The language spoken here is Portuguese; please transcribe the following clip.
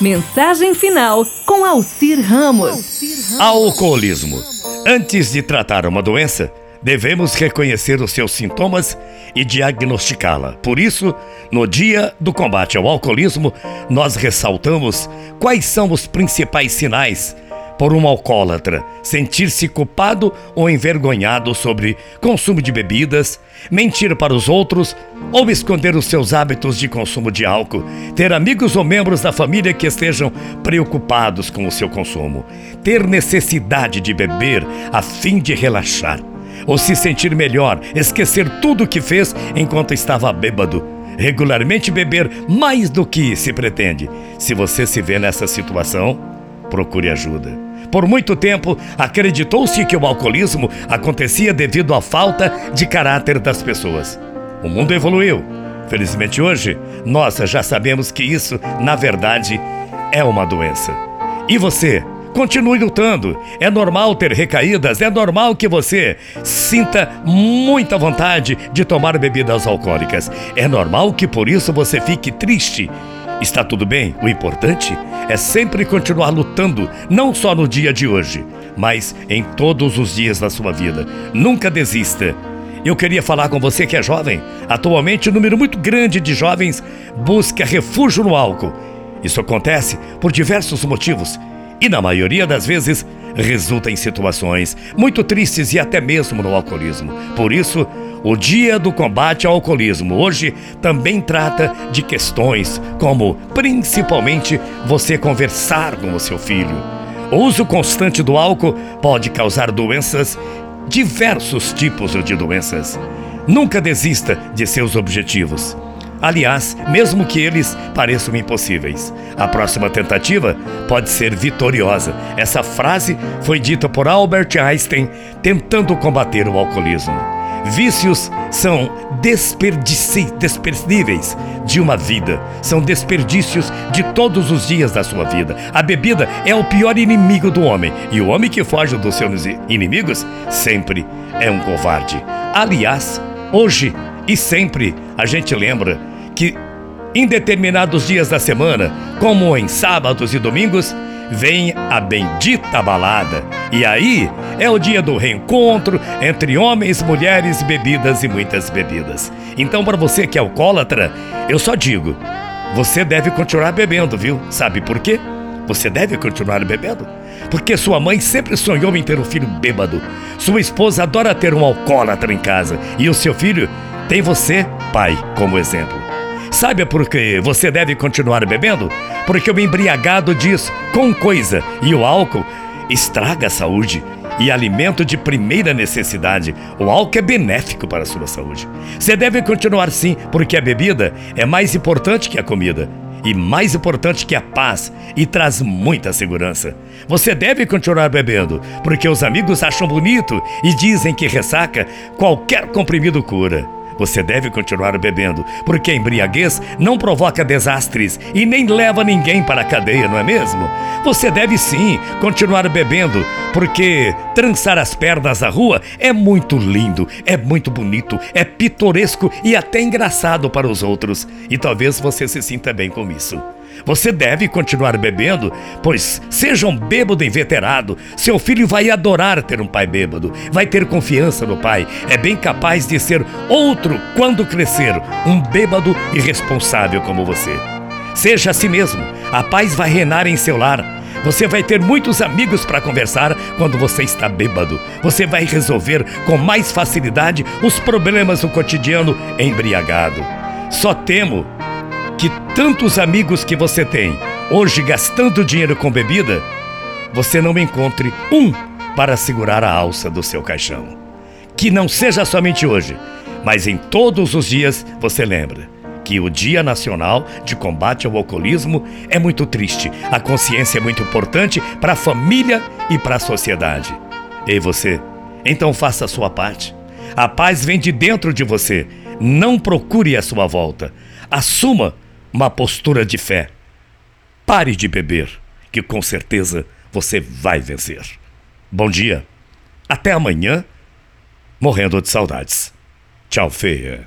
Mensagem final com Alcir Ramos. Alcoolismo. Antes de tratar uma doença, devemos reconhecer os seus sintomas e diagnosticá-la. Por isso, no dia do combate ao alcoolismo, nós ressaltamos quais são os principais sinais por um alcoólatra sentir-se culpado ou envergonhado sobre consumo de bebidas, mentir para os outros ou esconder os seus hábitos de consumo de álcool, ter amigos ou membros da família que estejam preocupados com o seu consumo, ter necessidade de beber a fim de relaxar, ou se sentir melhor, esquecer tudo o que fez enquanto estava bêbado regularmente beber mais do que se pretende. Se você se vê nessa situação, procure ajuda. Por muito tempo, acreditou-se que o alcoolismo acontecia devido à falta de caráter das pessoas. O mundo evoluiu. Felizmente hoje, nós já sabemos que isso, na verdade, é uma doença. E você? Continue lutando. É normal ter recaídas, é normal que você sinta muita vontade de tomar bebidas alcoólicas. É normal que por isso você fique triste. Está tudo bem? O importante é sempre continuar lutando, não só no dia de hoje, mas em todos os dias da sua vida. Nunca desista. Eu queria falar com você que é jovem. Atualmente, um número muito grande de jovens busca refúgio no álcool. Isso acontece por diversos motivos e, na maioria das vezes, resulta em situações muito tristes e até mesmo no alcoolismo. Por isso, o Dia do Combate ao Alcoolismo hoje também trata de questões como, principalmente, você conversar com o seu filho. O uso constante do álcool pode causar doenças, diversos tipos de doenças. Nunca desista de seus objetivos. Aliás, mesmo que eles pareçam impossíveis, a próxima tentativa pode ser vitoriosa. Essa frase foi dita por Albert Einstein tentando combater o alcoolismo. Vícios são desperdíveis de uma vida, são desperdícios de todos os dias da sua vida. A bebida é o pior inimigo do homem, e o homem que foge dos seus inimigos sempre é um covarde. Aliás, hoje e sempre a gente lembra que em determinados dias da semana, como em sábados e domingos, vem a bendita balada. E aí é o dia do reencontro entre homens, mulheres, bebidas e muitas bebidas. Então, para você que é alcoólatra, eu só digo: você deve continuar bebendo, viu? Sabe por quê? Você deve continuar bebendo? Porque sua mãe sempre sonhou em ter um filho bêbado. Sua esposa adora ter um alcoólatra em casa. E o seu filho tem você, pai, como exemplo. Sabe por que você deve continuar bebendo? Porque o embriagado diz com coisa e o álcool estraga a saúde e alimento de primeira necessidade. O álcool é benéfico para a sua saúde. Você deve continuar sim, porque a bebida é mais importante que a comida e mais importante que a paz e traz muita segurança. Você deve continuar bebendo, porque os amigos acham bonito e dizem que ressaca qualquer comprimido cura. Você deve continuar bebendo, porque a embriaguez não provoca desastres e nem leva ninguém para a cadeia, não é mesmo? Você deve sim continuar bebendo, porque trançar as pernas na rua é muito lindo, é muito bonito, é pitoresco e até engraçado para os outros. E talvez você se sinta bem com isso. Você deve continuar bebendo, pois seja um bêbado inveterado. Seu filho vai adorar ter um pai bêbado, vai ter confiança no pai. É bem capaz de ser outro quando crescer, um bêbado irresponsável como você. Seja assim mesmo, a paz vai reinar em seu lar. Você vai ter muitos amigos para conversar quando você está bêbado. Você vai resolver com mais facilidade os problemas do cotidiano embriagado. Só temo que tantos amigos que você tem hoje gastando dinheiro com bebida, você não encontre um para segurar a alça do seu caixão. Que não seja somente hoje, mas em todos os dias você lembra que o Dia Nacional de Combate ao Alcoolismo é muito triste. A consciência é muito importante para a família e para a sociedade. E você? Então faça a sua parte. A paz vem de dentro de você. Não procure a sua volta. Assuma uma postura de fé. Pare de beber, que com certeza você vai vencer. Bom dia. Até amanhã, morrendo de saudades. Tchau, feia.